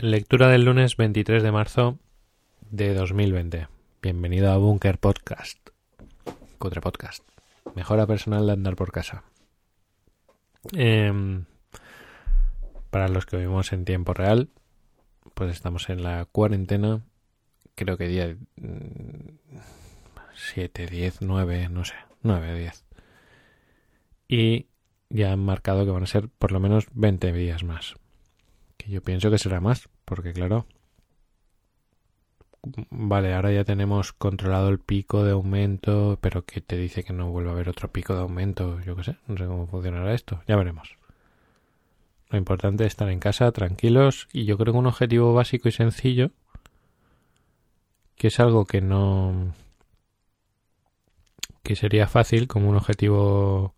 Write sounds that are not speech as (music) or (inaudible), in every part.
Lectura del lunes 23 de marzo de 2020. Bienvenido a Bunker Podcast. Cutre Podcast. Mejora personal de andar por casa. Em, para los que vivimos en tiempo real, pues estamos en la cuarentena. Creo que día 7, 10, 9, no sé, 9, 10. Y ya han marcado que van a ser por lo menos 20 días más. Yo pienso que será más, porque claro, vale, ahora ya tenemos controlado el pico de aumento, pero que te dice que no vuelva a haber otro pico de aumento, yo qué sé, no sé cómo funcionará esto, ya veremos. Lo importante es estar en casa, tranquilos, y yo creo que un objetivo básico y sencillo, que es algo que no... que sería fácil como un objetivo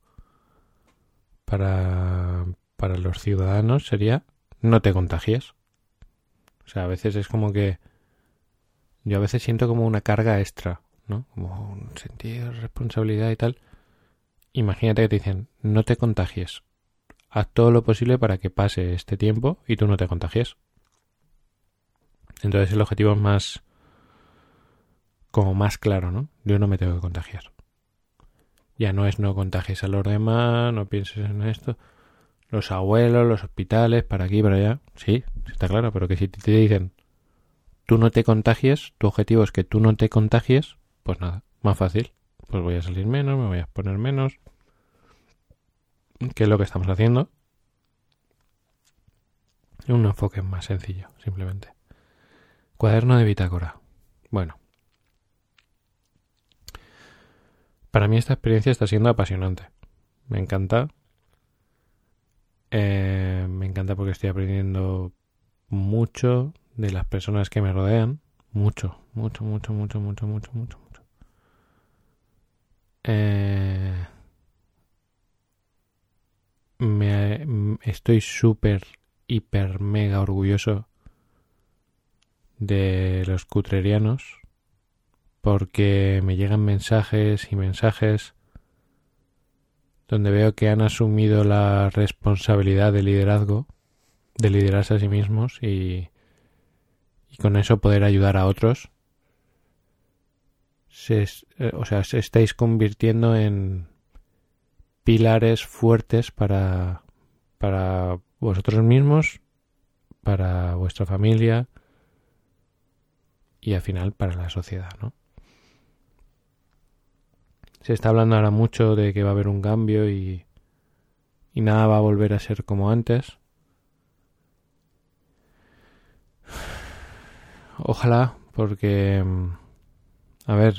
para, para los ciudadanos sería no te contagies. O sea, a veces es como que yo a veces siento como una carga extra, ¿no? Como un sentido de responsabilidad y tal. Imagínate que te dicen, no te contagies. Haz todo lo posible para que pase este tiempo y tú no te contagies. Entonces el objetivo es más como más claro, ¿no? Yo no me tengo que contagiar. Ya no es no contagies a los demás, no pienses en esto. Los abuelos, los hospitales, para aquí, para allá. Sí, está claro, pero que si te dicen tú no te contagies, tu objetivo es que tú no te contagies, pues nada, más fácil. Pues voy a salir menos, me voy a poner menos. ¿Qué es lo que estamos haciendo? Un enfoque más sencillo, simplemente. Cuaderno de bitácora. Bueno, Para mí esta experiencia está siendo apasionante. Me encanta. Eh, me encanta porque estoy aprendiendo mucho de las personas que me rodean. Mucho, mucho, mucho, mucho, mucho, mucho, mucho, mucho. Eh, me, estoy súper, hiper, mega orgulloso de los cutrerianos porque me llegan mensajes y mensajes donde veo que han asumido la responsabilidad de liderazgo, de liderarse a sí mismos y, con eso poder ayudar a otros. Se, eh, o sea, se estáis convirtiendo en pilares fuertes para, para vosotros mismos, para vuestra familia y al final para la sociedad, ¿no? Se está hablando ahora mucho de que va a haber un cambio y, y nada va a volver a ser como antes. Ojalá, porque, a ver,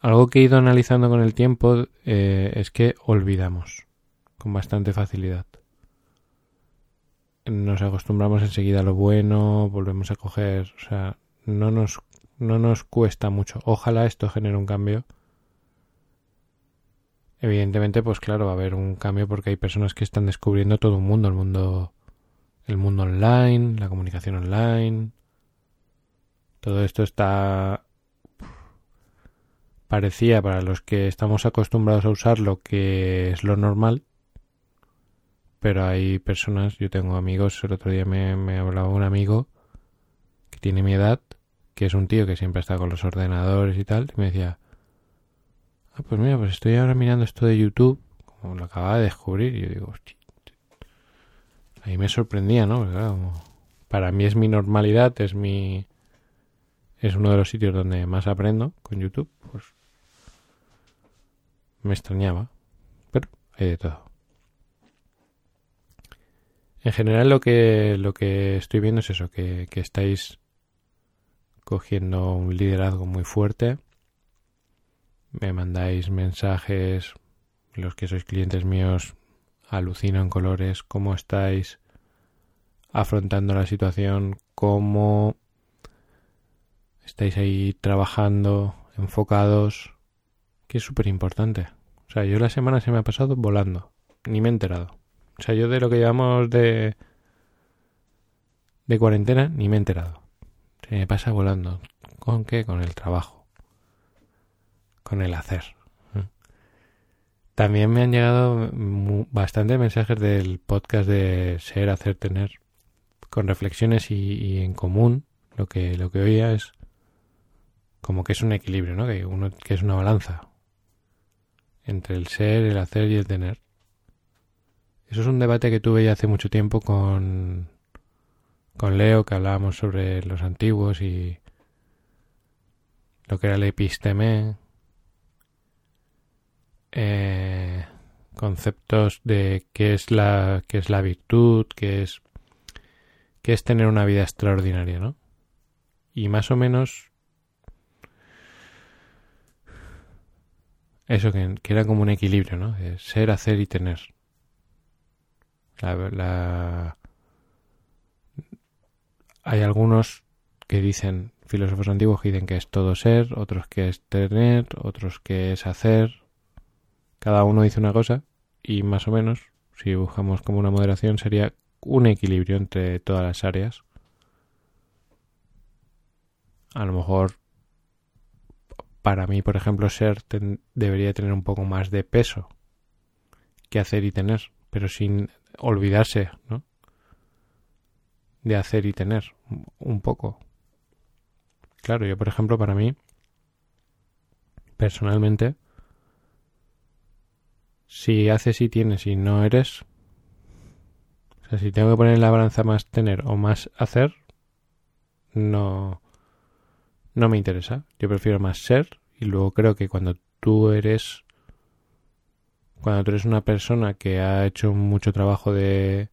algo que he ido analizando con el tiempo eh, es que olvidamos con bastante facilidad. Nos acostumbramos enseguida a lo bueno, volvemos a coger, o sea, no nos, no nos cuesta mucho. Ojalá esto genere un cambio Evidentemente, pues claro, va a haber un cambio porque hay personas que están descubriendo todo un mundo, el mundo, el mundo online, la comunicación online. Todo esto está parecía para los que estamos acostumbrados a usarlo que es lo normal, pero hay personas, yo tengo amigos, el otro día me, me hablaba un amigo que tiene mi edad, que es un tío que siempre está con los ordenadores y tal, y me decía, Ah, pues mira, pues estoy ahora mirando esto de YouTube, como lo acababa de descubrir, y yo digo, hostia, ahí me sorprendía, ¿no? para mí es mi normalidad, es mi... Es uno de los sitios donde más aprendo con YouTube, pues me extrañaba, pero hay de todo. En general lo que, lo que estoy viendo es eso, que, que estáis cogiendo un liderazgo muy fuerte, me mandáis mensajes, los que sois clientes míos alucino en colores, cómo estáis afrontando la situación, cómo estáis ahí trabajando, enfocados, que es súper importante. O sea, yo la semana se me ha pasado volando, ni me he enterado. O sea, yo de lo que llevamos de de cuarentena ni me he enterado. Se me pasa volando. ¿Con qué? Con el trabajo con el hacer. También me han llegado bastantes mensajes del podcast de Ser, Hacer, Tener con reflexiones y, en común lo que lo que oía es como que es un equilibrio, ¿no? Que uno que es una balanza entre el ser, el hacer y el tener. Eso es un debate que tuve ya hace mucho tiempo con con Leo que hablábamos sobre los antiguos y lo que era el episteme, eh, conceptos de qué es la qué es la virtud, qué es qué es tener una vida extraordinaria, ¿no? Y más o menos eso que, era como un equilibrio, ¿no? De ser, hacer y tener. la, hay algunos que dicen, filósofos antiguos que dicen que es todo ser, otros que es tener, otros que es hacer. Cada uno dice una cosa y más o menos, si buscamos como una moderación, sería un equilibrio entre todas las áreas. A lo mejor para mí, por ejemplo, ser debería tener un poco más de peso que hacer y tener, pero sin olvidarse, ¿no? De hacer y tener un poco. Claro, yo, por ejemplo, para mí, personalmente, si haces y tienes y no eres, o sea, si tengo que poner en la balanza más tener o más hacer, no, no me interesa. Yo prefiero más ser y luego creo que cuando tú eres, cuando tú eres una persona que ha hecho mucho trabajo de,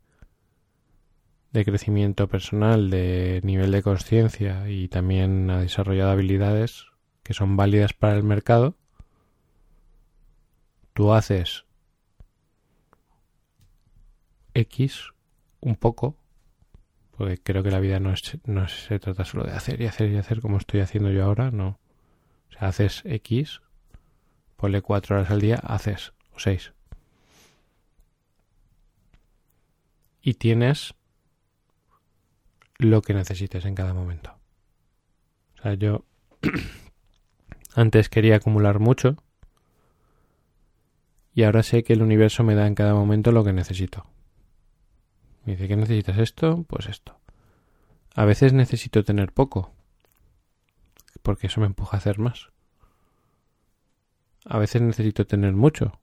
de crecimiento personal, de nivel de conciencia y también ha desarrollado habilidades que son válidas para el mercado, tú haces X un poco, porque creo que la vida no, es, no se trata solo de hacer y hacer y hacer como estoy haciendo yo ahora, no. O sea, haces X, ponle cuatro horas al día, haces, o seis. Y tienes lo que necesites en cada momento. O sea, yo (clears throat) antes quería acumular mucho y ahora sé que el universo me da en cada momento lo que necesito. Me dice que necesitas esto, pues esto. A veces necesito tener poco, porque eso me empuja a hacer más. A veces necesito tener mucho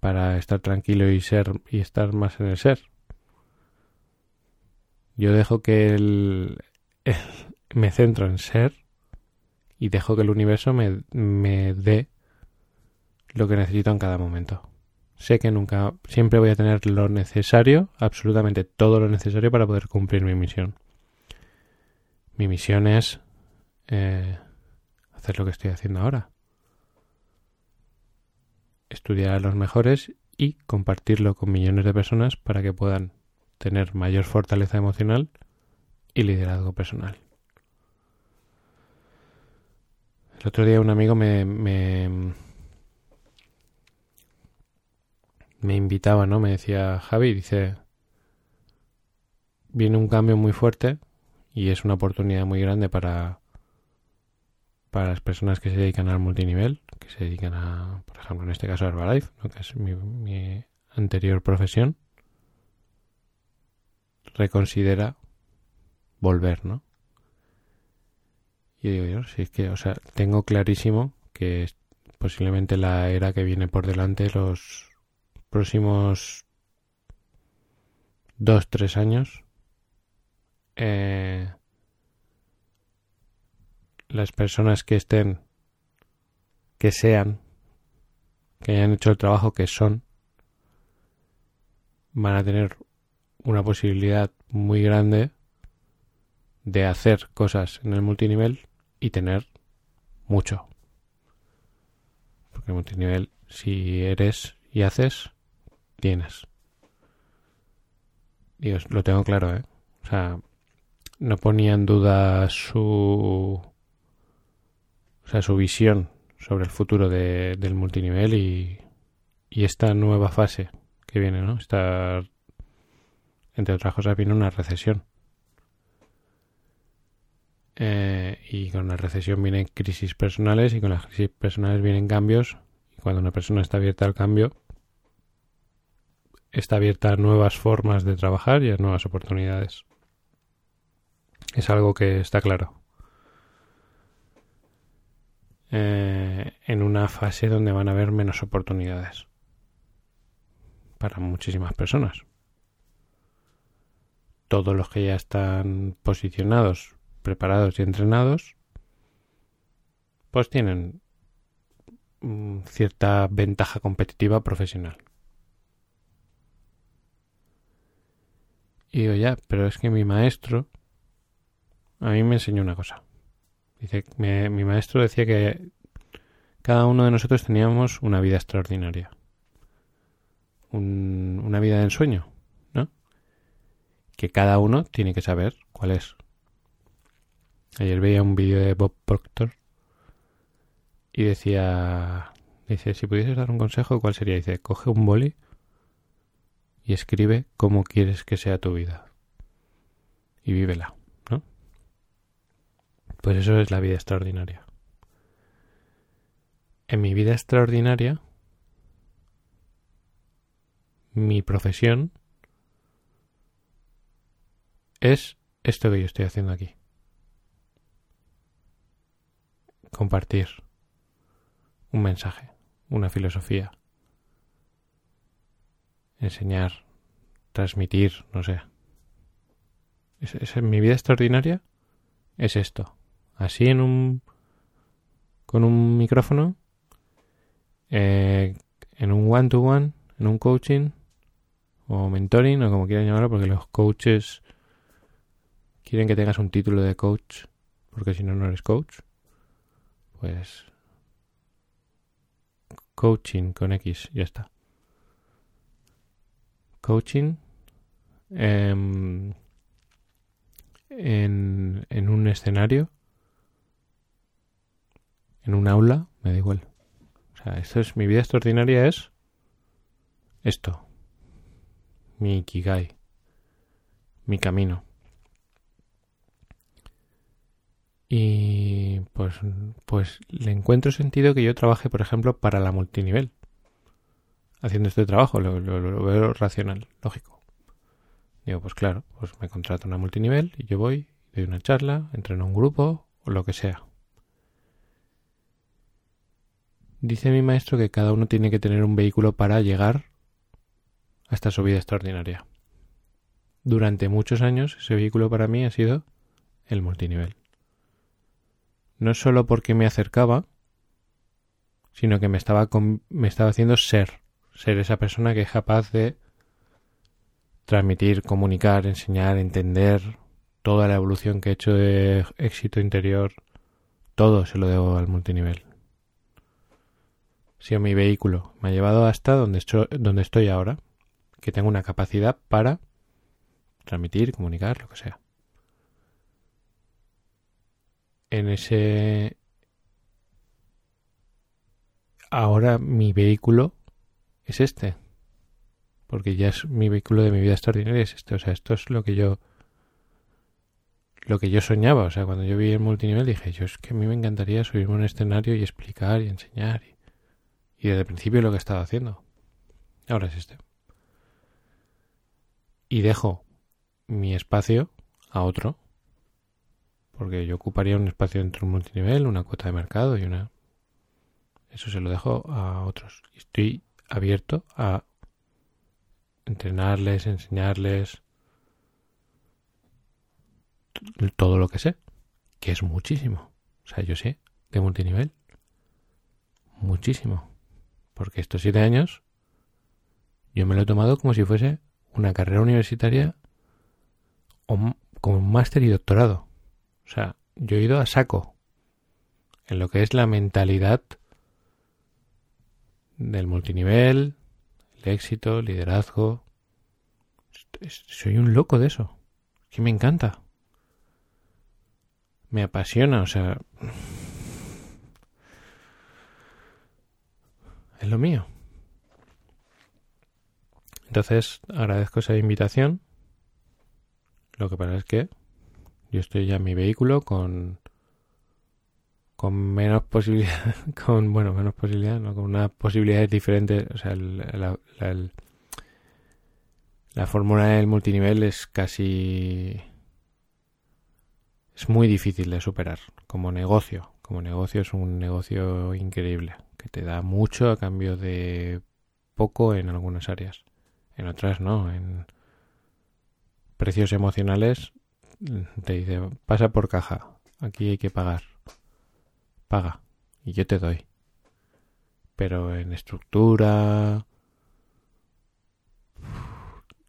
para estar tranquilo y ser y estar más en el ser. Yo dejo que el, me centro en ser y dejo que el universo me, me dé lo que necesito en cada momento. Sé que nunca, siempre voy a tener lo necesario, absolutamente todo lo necesario para poder cumplir mi misión. Mi misión es eh, hacer lo que estoy haciendo ahora. Estudiar a los mejores y compartirlo con millones de personas para que puedan tener mayor fortaleza emocional y liderazgo personal. El otro día un amigo me, me, me invitaba, ¿no? Me decía, Javi, dice, viene un cambio muy fuerte y es una oportunidad muy grande para, para las personas que se dedican al multinivel, que se dedican a, por ejemplo, en este caso a Herbalife, ¿no? que es mi, mi anterior profesión reconsidera volver, ¿no? Y digo yo, si es que, o sea, tengo clarísimo que posiblemente la era que viene por delante los próximos dos, tres años, eh, las personas que estén, que sean, que hayan hecho el trabajo que son, van a tener una posibilidad muy grande de hacer cosas en el multinivel y tener mucho. Porque el multinivel, si eres y haces, tienes. Dios, lo tengo claro, ¿eh? O sea, no ponía en duda su. O sea, su visión sobre el futuro de, del multinivel y, esta nueva fase que viene, ¿no? Entre otras cosas, viene una recesión. Eh, y con la recesión vienen crisis personales y con las crisis personales vienen cambios. Y cuando una persona está abierta al cambio, está abierta a nuevas formas de trabajar y a nuevas oportunidades. Es algo que está claro. Eh, en una fase donde van a haber menos oportunidades para muchísimas personas. Todos los que ya están posicionados, preparados y entrenados, pues tienen mm, cierta ventaja competitiva profesional. Y digo, ya, pero es que mi maestro a mí me enseñó una cosa. Dice, mi maestro decía que cada uno de nosotros teníamos una vida extraordinaria. una vida de ensueño, ¿no? Que cada uno tiene que saber cuál es. Ayer veía un vídeo de Bob Proctor y decía, dice, si pudieses dar un consejo, ¿cuál sería? Dice, coge un boli y escribe cómo quieres que sea tu vida. Y vívela, ¿no? Pues eso es la vida extraordinaria. En mi vida extraordinaria, mi profesión es esto que yo estoy haciendo aquí. Compartir un mensaje, una filosofía, enseñar, transmitir, no sé. Es, mi vida extraordinaria es esto. Así en un con un micrófono, eh, en un one to one, en un coaching o mentoring o como quieran llamarlo, porque los coaches quieren que tengas un título de coach, porque si no no eres coach. Pues coaching con X, ya está coaching em, en, en un escenario, en un aula, me da igual. O sea, esto es mi vida extraordinaria es esto, mi ikigai, mi camino. Y pues, pues le encuentro sentido que yo trabaje, por ejemplo, para la multinivel haciendo este trabajo, lo, veo racional, lógico. Digo, pues claro, pues me contrato una multinivel y yo voy, doy una charla, entreno un grupo o lo que sea. Dice mi maestro que cada uno tiene que tener un vehículo para llegar hasta su vida extraordinaria. Durante muchos años ese vehículo para mí ha sido el multinivel. No solo porque me acercaba, sino que me estaba, me estaba haciendo ser ser esa persona que es capaz de transmitir, comunicar, enseñar, entender toda la evolución que he hecho de éxito interior, todo se lo debo al multinivel. Sido mi vehículo, me ha llevado hasta donde donde estoy ahora, que tengo una capacidad para transmitir, comunicar, lo que sea. En ese... Ahora mi vehículo es este. Porque ya es mi vehículo de mi vida extraordinaria, es este. O sea, esto es lo que yo lo que yo soñaba. O sea, cuando yo vi el multinivel dije, yo es que a mí me encantaría subirme a un escenario y explicar y enseñar. Y, desde el principio lo que he estado haciendo. Ahora es este. Y dejo mi espacio a otro. Porque yo ocuparía un espacio dentro del multinivel, una cuota de mercado y una... Eso se lo dejo a otros. Y estoy abierto a entrenarles, enseñarles todo lo que sé, que es muchísimo. O sea, yo sé de multinivel muchísimo. Porque estos siete años yo me lo he tomado como si fuese una carrera universitaria o como un máster y doctorado. O sea, yo he ido a saco en lo que es la mentalidad del multinivel, el éxito, liderazgo. Soy un loco de eso. Que me encanta. Me apasiona, o sea... Es lo mío. Entonces agradezco esa invitación. Lo que pasa es que yo estoy ya en mi vehículo con con menos posibilidad, (laughs) con, bueno, menos posibilidad, ¿no? Con unas posibilidades diferentes, o sea, el, La fórmula del multinivel es casi... Es muy difícil de superar como negocio. Como negocio es un negocio increíble, que te da mucho a cambio de poco en algunas áreas. En otras no. En precios emocionales te dice, pasa por caja, aquí hay que pagar. Paga y yo te doy. Pero en estructura,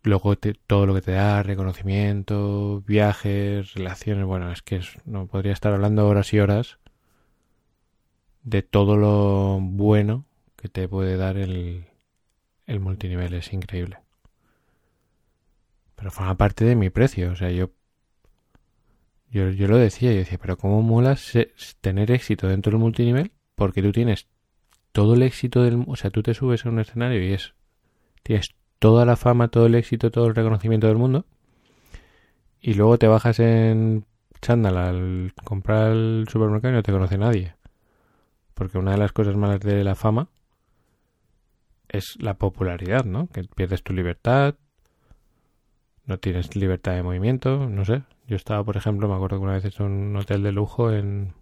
luego todo lo que te da, reconocimiento, viajes, relaciones, bueno, es que no podría estar hablando horas y horas de todo lo bueno que te puede dar el, el multinivel, es increíble. Pero forma parte de mi precio, o sea, yo yo, yo lo decía, yo decía, pero ¿cómo mola tener éxito dentro del multinivel? Porque tú tienes todo el éxito del... O sea, tú te subes a un escenario y es... Tienes toda la fama, todo el éxito, todo el reconocimiento del mundo. Y luego te bajas en chándal al comprar el supermercado y no te conoce nadie. Porque una de las cosas malas de la fama es la popularidad, ¿no? Que pierdes tu libertad, no tienes libertad de movimiento, no sé. Yo estaba, por ejemplo, me acuerdo que una vez en un hotel de lujo en,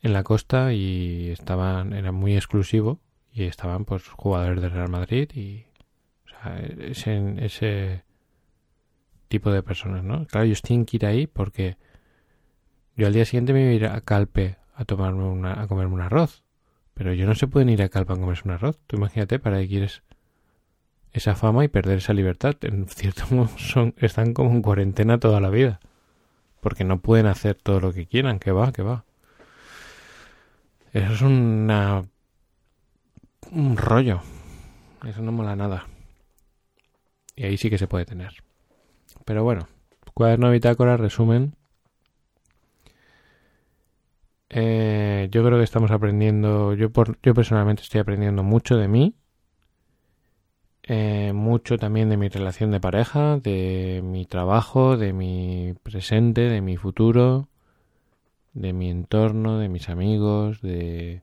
en la costa y estaban, era muy exclusivo y estaban pues jugadores del Real Madrid y o sea, ese, ese tipo de personas, ¿no? Claro, ellos tienen que ir ahí porque yo al día siguiente me iba a ir a Calpe a tomarme una, a comerme un arroz. Pero yo no se pueden ir a Calpe a comerse un arroz. Tú imagínate para qué quieres esa fama y perder esa libertad. En cierto modo son, están como en cuarentena toda la vida. Porque no pueden hacer todo lo que quieran, que va, que va. Eso es una... un rollo. Eso no mola nada. Y ahí sí que se puede tener. Pero bueno, cuaderno bitácora, resumen. Eh, yo creo que estamos aprendiendo, yo, por, yo personalmente estoy aprendiendo mucho de mí eh, mucho también de mi relación de pareja, de mi trabajo, de mi presente, de mi futuro, de mi entorno, de mis amigos, de,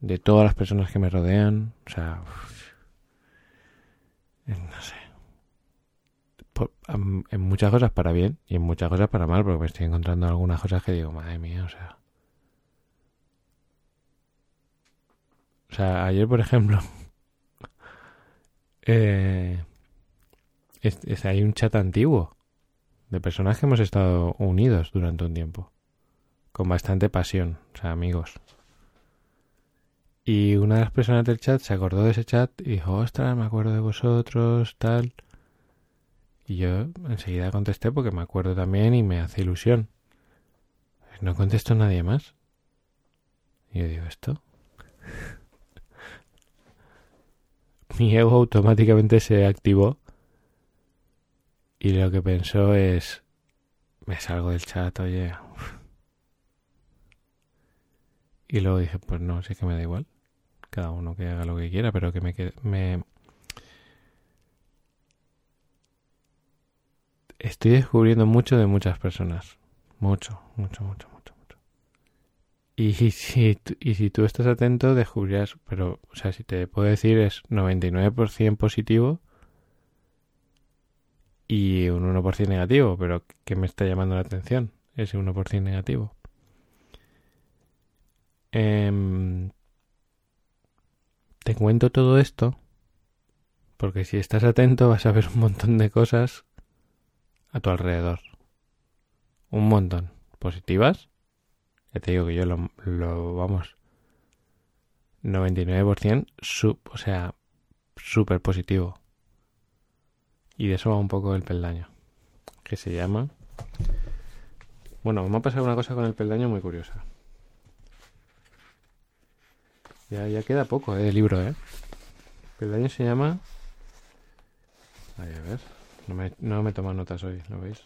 de todas las personas que me rodean. O sea, no sé. en muchas cosas para bien y en muchas cosas para mal, porque me estoy encontrando algunas cosas que digo, madre mía, o sea. O sea, ayer, por ejemplo, (laughs) eh, es, hay un chat antiguo de personas que hemos estado unidos durante un tiempo, con bastante pasión, o sea, amigos. Y una de las personas del chat se acordó de ese chat y dijo, ostras, me acuerdo de vosotros, tal. Y yo enseguida contesté porque me acuerdo también y me hace ilusión. No contesto nadie más. Y yo digo, ¿esto? Mi ego automáticamente se activó y lo que pensó es me salgo del chat, oye. Y luego dije, pues no, sí que me da igual. Cada uno que haga lo que quiera, pero que me me estoy descubriendo mucho de muchas personas. Mucho, mucho, mucho. Y si, y si tú estás atento, descubrirás, pero, o sea, si te puedo decir es 99% positivo y un 1% negativo, pero ¿qué me está llamando la atención? Ese 1% negativo. Em, te cuento todo esto porque si estás atento vas a ver un montón de cosas a tu alrededor. Un montón. Positivas ya te digo que yo lo, lo vamos, 99%, sub, o sea, súper positivo. Y de eso va un poco el peldaño, que se llama... Bueno, me ha pasado una cosa con el peldaño muy curiosa. Ya, ya queda poco eh, de libro, ¿eh? El peldaño se llama... a ver, no me, no me tomo notas hoy, ¿lo veis?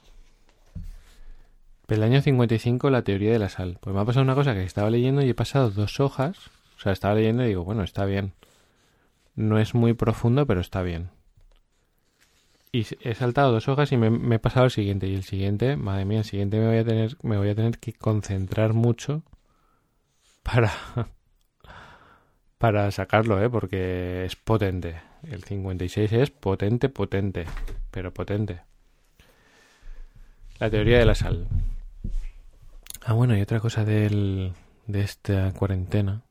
El año 55, la teoría de la sal. Pues me ha pasado una cosa que estaba leyendo y he pasado dos hojas. O sea, estaba leyendo y digo, bueno, está bien. No es muy profundo, pero está bien. Y he saltado dos hojas y me, he pasado al siguiente. Y el siguiente, madre mía, el siguiente me voy a tener, me voy a tener que concentrar mucho (laughs) para, para sacarlo, ¿eh? Porque es potente. El 56 es potente, potente, pero potente. La teoría de la sal. Ah, bueno, y otra cosa del, de esta cuarentena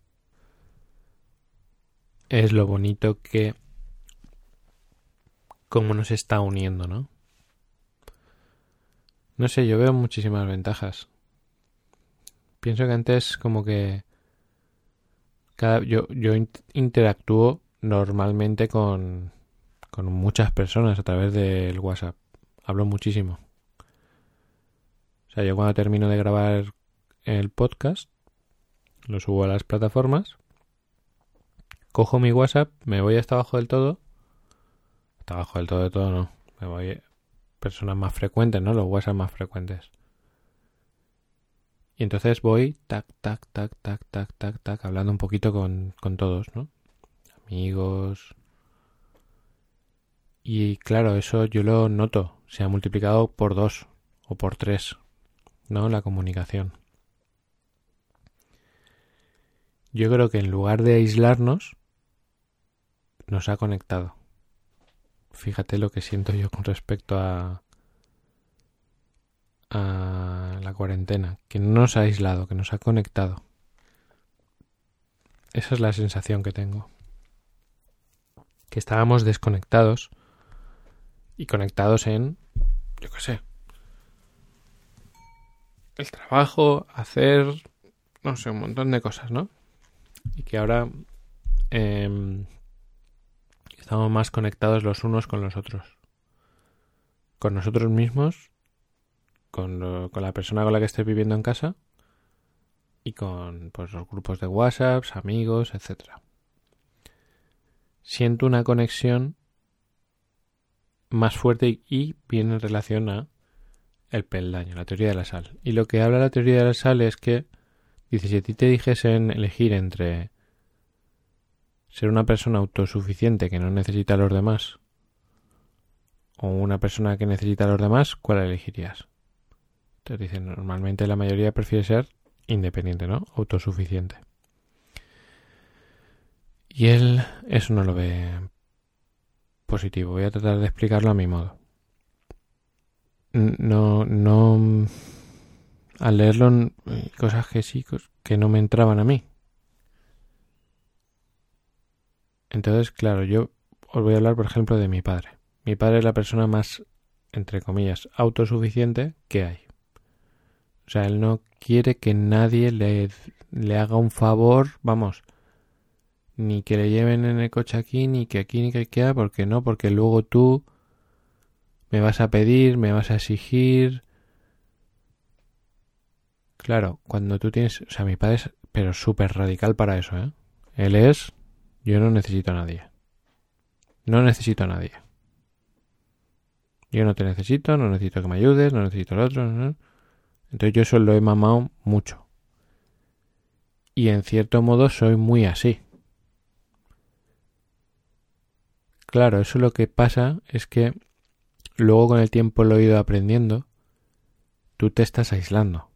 es lo bonito que cómo nos está uniendo, ¿no? No sé, yo veo muchísimas ventajas. Pienso que antes como que cada, yo, yo interactúo normalmente con, con muchas personas a través del WhatsApp. Hablo muchísimo. O sea, yo cuando termino de grabar el podcast, lo subo a las plataformas, cojo mi WhatsApp, me voy hasta abajo del todo. Hasta abajo del todo de todo no. Me voy a personas más frecuentes, ¿no? Los WhatsApp más frecuentes. Y entonces voy tac, tac, tac, tac, tac, tac, tac, hablando un poquito con, con todos, ¿no? Amigos. Y claro, eso yo lo noto. Se ha multiplicado por dos o por tres, ¿no? La comunicación. Yo creo que en lugar de aislarnos, nos ha conectado. Fíjate lo que siento yo con respecto a, a la cuarentena, que no nos ha aislado, que nos ha conectado. Esa es la sensación que tengo. Que estábamos desconectados y conectados en, yo qué sé, el trabajo, hacer, no sé, un montón de cosas, ¿no? Y que ahora eh, estamos más conectados los unos con los otros. Con nosotros mismos, con, con la persona con la que estés viviendo en casa y con pues, los grupos de WhatsApp, amigos, etc. Siento una conexión más fuerte y viene en relación a el peldaño, la teoría de la sal. Y lo que habla la teoría de la sal es que, dice, si a ti te dijesen elegir entre ser una persona autosuficiente que no necesita a los demás o una persona que necesita a los demás, ¿cuál elegirías? Te dicen, normalmente la mayoría prefiere ser independiente, ¿no? Autosuficiente. Y él eso no lo ve positivo. Voy a tratar de explicarlo a mi modo. No, no, al leerlo, cosas que sí, que no me entraban a mí. Entonces, claro, yo os voy a hablar, por ejemplo, de mi padre. Mi padre es la persona más, entre comillas, autosuficiente que hay. O sea, él no quiere que nadie le, le haga un favor, vamos, ni que le lleven en el coche aquí, ni que aquí, ni que aquí, porque no, porque luego tú me vas a pedir, me vas a exigir. Claro, cuando tú tienes, o sea, mi padre es, pero súper radical para eso, ¿eh? Él es yo no necesito a nadie. No necesito a nadie. Yo no te necesito, no necesito que me ayudes, no necesito al otro. Entonces yo eso lo he mamado mucho. Y en cierto modo soy muy así. Claro, eso lo que pasa es que luego con el tiempo lo he ido aprendiendo, tú te estás aislando.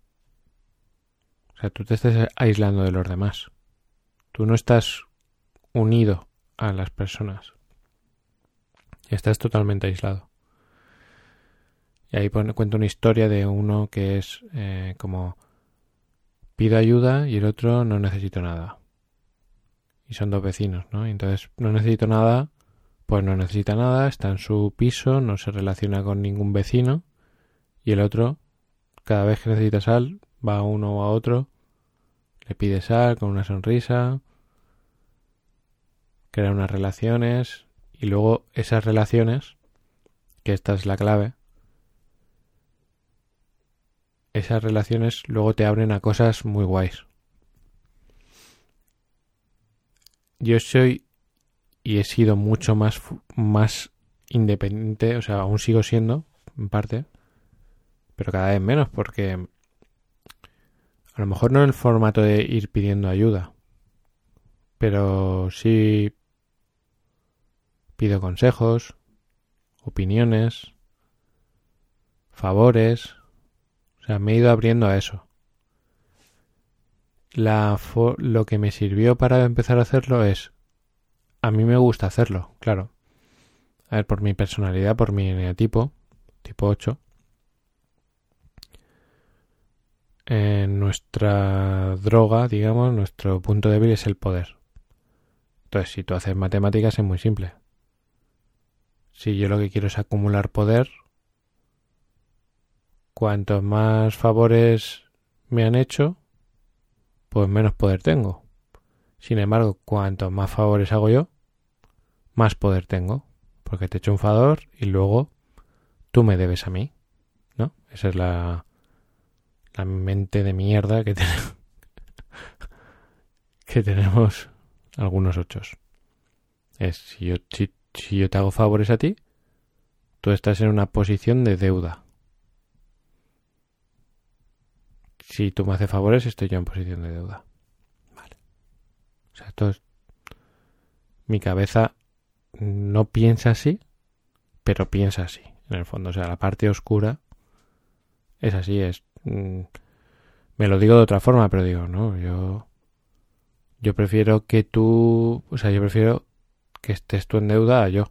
O sea, tú te estás aislando de los demás. Tú no estás unido a las personas. Estás totalmente aislado. Y ahí pone, cuenta una historia de uno que es eh, como pido ayuda y el otro no necesito nada. Y son dos vecinos, ¿no? Y entonces no necesito nada, pues no necesita nada, está en su piso, no se relaciona con ningún vecino. Y el otro, cada vez que necesita sal, va a uno o a otro, le pide sal con una sonrisa, crear unas relaciones y luego esas relaciones, que esta es la clave, esas relaciones luego te abren a cosas muy guays. Yo soy y he sido mucho más, más independiente, o sea, aún sigo siendo, en parte, pero cada vez menos, porque a lo mejor no en el formato de ir pidiendo ayuda, pero sí Pido consejos, opiniones, favores. O sea, me he ido abriendo a eso. La lo que me sirvió para empezar a hacerlo es a mí me gusta hacerlo, claro. A ver, por mi personalidad, por mi eneatipo, tipo 8, en nuestra droga, digamos, nuestro punto débil es el poder. Entonces, si tú haces matemáticas es muy simple. Si yo lo que quiero es acumular poder, cuantos más favores me han hecho, pues menos poder tengo. Sin embargo, cuantos más favores hago yo, más poder tengo. Porque te he hecho un favor y luego tú me debes a mí. ¿No? Esa es la, la mente de mierda que, (laughs) tenemos que tenemos algunos ochos. Es si yo, si, si yo te hago favores a ti, tú estás en una posición de deuda. Si tú me haces favores, estoy yo en posición de deuda. Vale. O sea, esto es... Mi cabeza no piensa así, pero piensa así, en el fondo. O sea, la parte oscura es así, es Mm, me lo digo de otra forma, pero digo, no, yo yo prefiero que tú, o sea, yo prefiero que estés tú en deuda a yo.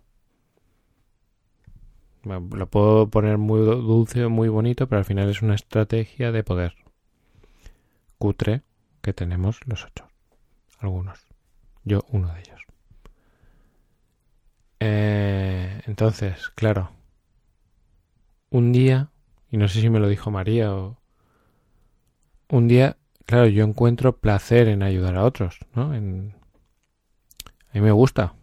Lo puedo poner muy dulce o muy bonito, pero al final es una estrategia de poder. Cutre que tenemos los ocho. Algunos. Yo uno de ellos. Eh, entonces, claro. Un día, y no sé si me lo dijo María o, un día, claro, yo encuentro placer en ayudar a otros, ¿no? En... A mí me gusta.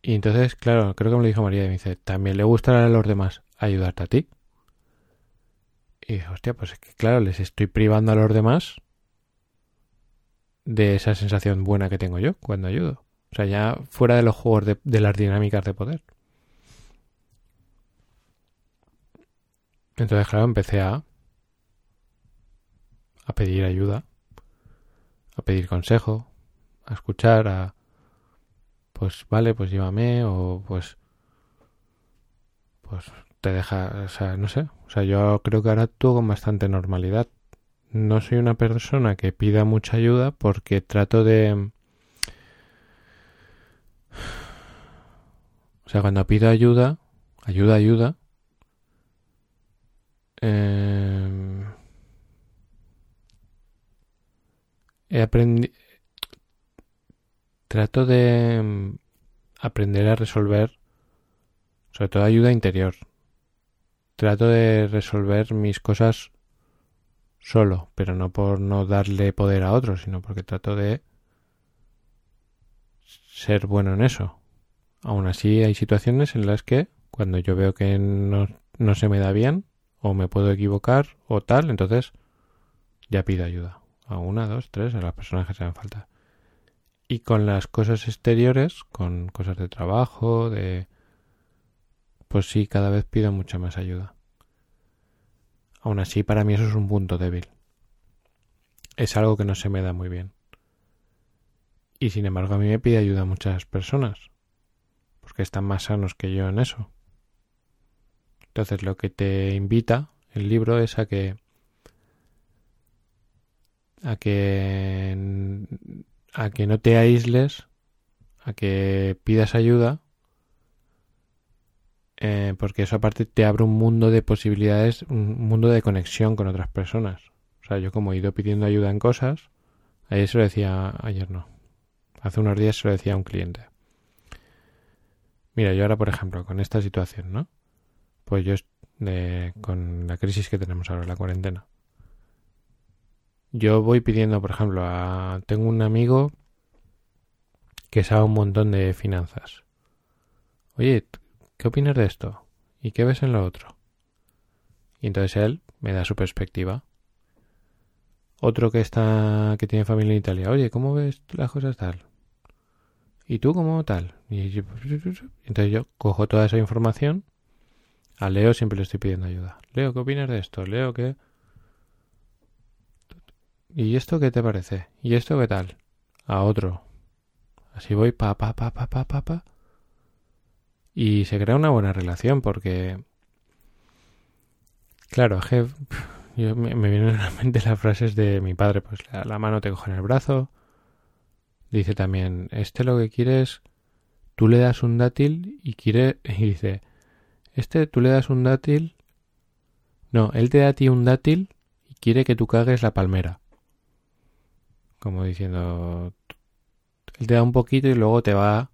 Y entonces, claro, creo que me lo dijo María y me dice, también le gustará a los demás ayudarte a ti. Y dije, hostia, pues es que claro, les estoy privando a los demás de esa sensación buena que tengo yo cuando ayudo. O sea, ya fuera de los juegos de, las dinámicas de poder. Entonces, claro, empecé a a pedir ayuda, a pedir consejo, a escuchar, a pues vale, pues llévame o pues pues te deja, o sea, no sé, o sea, yo creo que ahora actúo con bastante normalidad. No soy una persona que pida mucha ayuda porque trato de o sea, cuando pido ayuda, ayuda, ayuda, eh, he aprendido... Trato de mm, aprender a resolver, sobre todo ayuda interior. Trato de resolver mis cosas solo, pero no por no darle poder a otros, sino porque trato de ser bueno en eso. Aún así hay situaciones en las que cuando yo veo que no, no se me da bien o me puedo equivocar o tal, entonces ya pido ayuda a una, dos, tres, a las personas que se falta. Y con las cosas exteriores, con cosas de trabajo, de... Pues sí, cada vez pido mucha más ayuda. Aún así, para mí eso es un punto débil. Es algo que no se me da muy bien. Y sin embargo, a mí me pide ayuda muchas personas. Porque están más sanos que yo en eso. Entonces, lo que te invita el libro es a que a que a que no te aísles, a que pidas ayuda, eh, porque eso aparte te abre un mundo de posibilidades, un mundo de conexión con otras personas. O sea, yo como he ido pidiendo ayuda en cosas, ayer se lo decía, ayer no, hace unos días se lo decía a un cliente. Mira, yo ahora, por ejemplo, con esta situación, ¿no? Pues yo, de, con la crisis que tenemos ahora, la cuarentena, yo voy pidiendo, por ejemplo, a... tengo un amigo que sabe un montón de finanzas. Oye, ¿qué opinas de esto? ¿Y qué ves en lo otro? Y entonces él me da su perspectiva. Otro que está, que tiene familia en Italia. Oye, ¿cómo ves las cosas tal? ¿Y tú cómo tal? Y entonces yo cojo toda esa información. A Leo siempre le estoy pidiendo ayuda. Leo, ¿qué opinas de esto? Leo, ¿qué? ¿Y esto qué te parece? ¿Y esto qué tal? A otro. Así voy pa pa pa pa pa pa pa. Y se crea una buena relación porque claro, jefe, yo me, vienen a la mente las frases de mi padre, pues la, mano te coge en el brazo, dice también, este lo que quiere es, tú le das un dátil y quiere, (laughs) y dice, este tú le das un dátil, no, él te da a ti un dátil y quiere que tú cagues la palmera. Como diciendo, él te da un poquito y luego te va...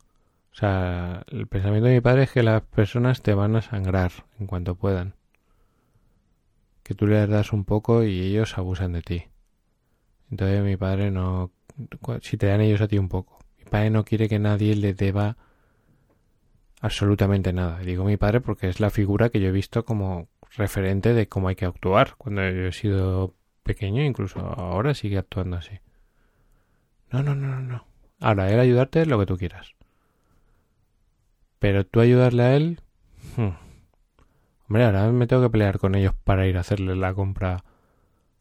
O sea, el pensamiento de mi padre es que las personas te van a sangrar en cuanto puedan. Que tú les das un poco y ellos abusan de ti. Entonces mi padre no... Si te dan ellos a ti un poco. Mi padre no quiere que nadie le deba absolutamente nada. Digo mi padre porque es la figura que yo he visto como referente de cómo hay que actuar cuando yo he sido pequeño, incluso ahora sigue actuando así. No, no, no, no. Ahora, él ayudarte es lo que tú quieras. Pero tú ayudarle a él... Hmm. Hombre, ahora me tengo que pelear con ellos para ir a hacerle la compra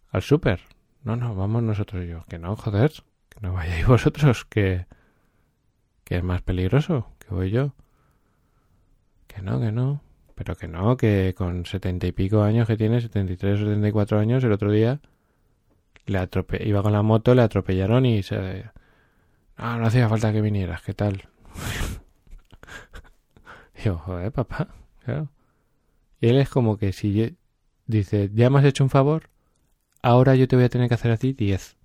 al súper. No, no, vamos nosotros y yo. Que no, joder. Que no vayáis vosotros, que... Que es más peligroso. Que voy yo. Que no, que no. Pero que no, que con setenta y pico años que tiene, setenta y tres o setenta y cuatro años, el otro día le atrope iba con la moto, le atropellaron y se... Ah, no hacía falta que vinieras, ¿qué tal? (laughs) yo, joder, papá, claro. Y él es como que si dice, ya me has hecho un favor, ahora yo te voy a tener que hacer a ti diez.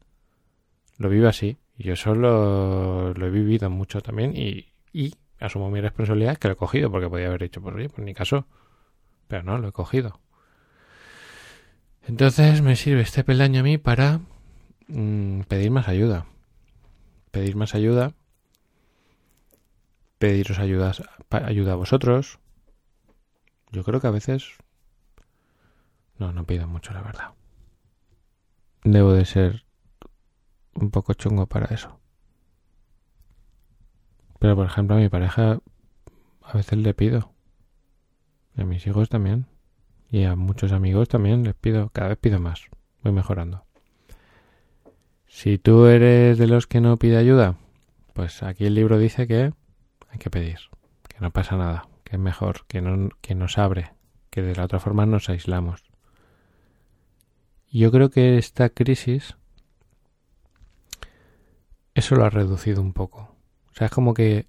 Lo vivo así. Y yo solo lo he vivido mucho también y, y asumo mi responsabilidad que lo he cogido porque podía haber hecho por, por mi caso. Pero no, lo he cogido. Entonces me sirve este peldaño a mí para mm, pedir más ayuda. Pedir más ayuda. Pediros ayuda, ayuda a vosotros. Yo creo que a veces... No, no pido mucho, la verdad. Debo de ser un poco chungo para eso. Pero por ejemplo a mi pareja a veces le pido. Y a mis hijos también. Y a muchos amigos también les pido, cada vez pido más. Voy mejorando. Si tú eres de los que no pide ayuda, pues aquí el libro dice que hay que pedir, que no pasa nada, que es mejor, que, no, que nos abre, que de la otra forma nos aislamos. Yo creo que esta crisis eso lo ha reducido un poco. O sea, es como que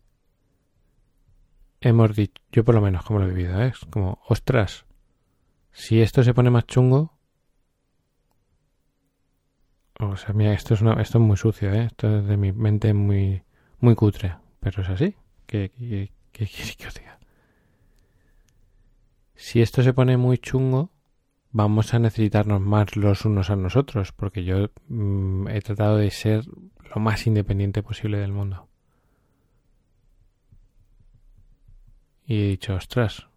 hemos dicho, yo por lo menos como lo he vivido, ¿eh? es como, ostras, si esto se pone más chungo... O sea, mira, esto es, una, esto es muy sucio, ¿eh? Esto es de mi mente muy, muy cutre. Pero es así. ¿Qué quieres que os diga? Si esto se pone muy chungo, vamos a necesitarnos más los unos a nosotros, porque yo mm, he tratado de ser lo más independiente posible del mundo. Y he dicho, ostras,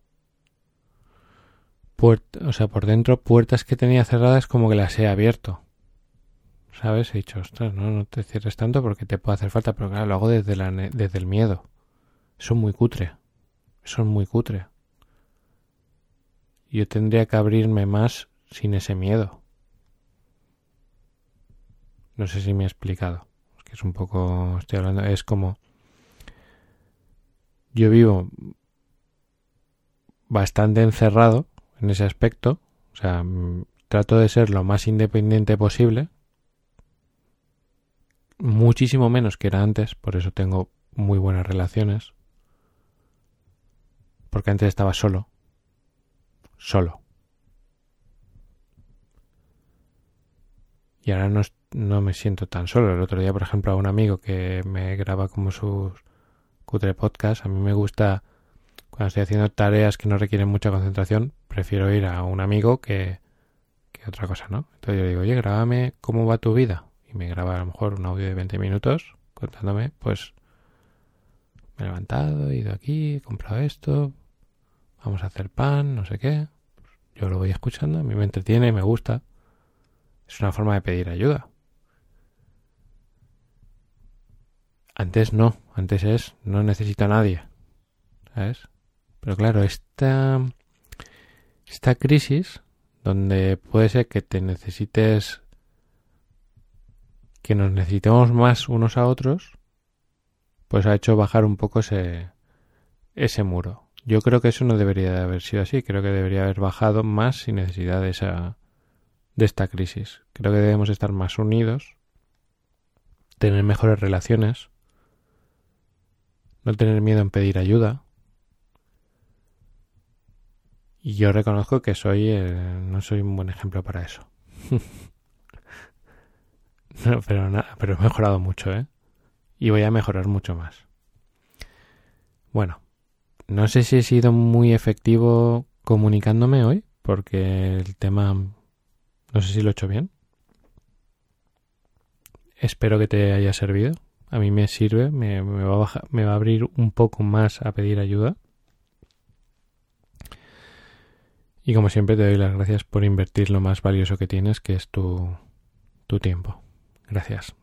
o sea, por dentro puertas que tenía cerradas como que las he abierto. ¿Sabes? He dicho, ostras, no, no te cierres tanto porque te puede hacer falta, pero claro, lo hago desde, desde el miedo. Es muy cutre. Es muy cutre. Yo tendría que abrirme más sin ese miedo. No sé si me he explicado. Que es un poco, estoy hablando, es como, yo vivo bastante encerrado en ese aspecto. O sea, mm, trato de ser lo más independiente posible. Muchísimo menos que era antes, por eso tengo muy buenas relaciones. Porque antes estaba solo. Solo. Y ahora no, no me siento tan solo. El otro día, por ejemplo, a un amigo que me graba como sus cutre podcast, a mí me gusta cuando estoy haciendo tareas que no requieren mucha concentración, prefiero ir a un amigo que, que otra cosa, ¿no? Entonces yo digo, oye, grábame cómo va tu vida. Y me graba a lo mejor un audio de 20 minutos contándome, pues, me he levantado, he ido aquí, he comprado esto, vamos a hacer pan, no sé qué. Yo lo voy escuchando, a mí me entretiene, me gusta. Es una forma de pedir ayuda. Antes no, antes es no necesito a nadie. ¿Sabes? Pero claro, esta esta crisis, donde puede ser que te necesites, que nos necesitemos más unos a otros, pues ha hecho bajar un poco ese, ese muro. Yo creo que eso no debería de haber sido así, creo que debería haber bajado más sin necesidad de esa de esta crisis. Creo que debemos estar más unidos, tener mejores relaciones, no tener miedo en pedir ayuda. Y yo reconozco que soy eh, no soy un buen ejemplo para eso. (laughs) pero nada, pero he mejorado mucho, ¿eh? Y voy a mejorar mucho más. Bueno, no sé si he sido muy efectivo comunicándome hoy, porque el tema no sé si lo he hecho bien. Espero que te haya servido. A mí me sirve, me, va, a me va a abrir un poco más a pedir ayuda. Y como siempre te doy las gracias por invertir lo más valioso que tienes, que es tu tiempo. Gracias.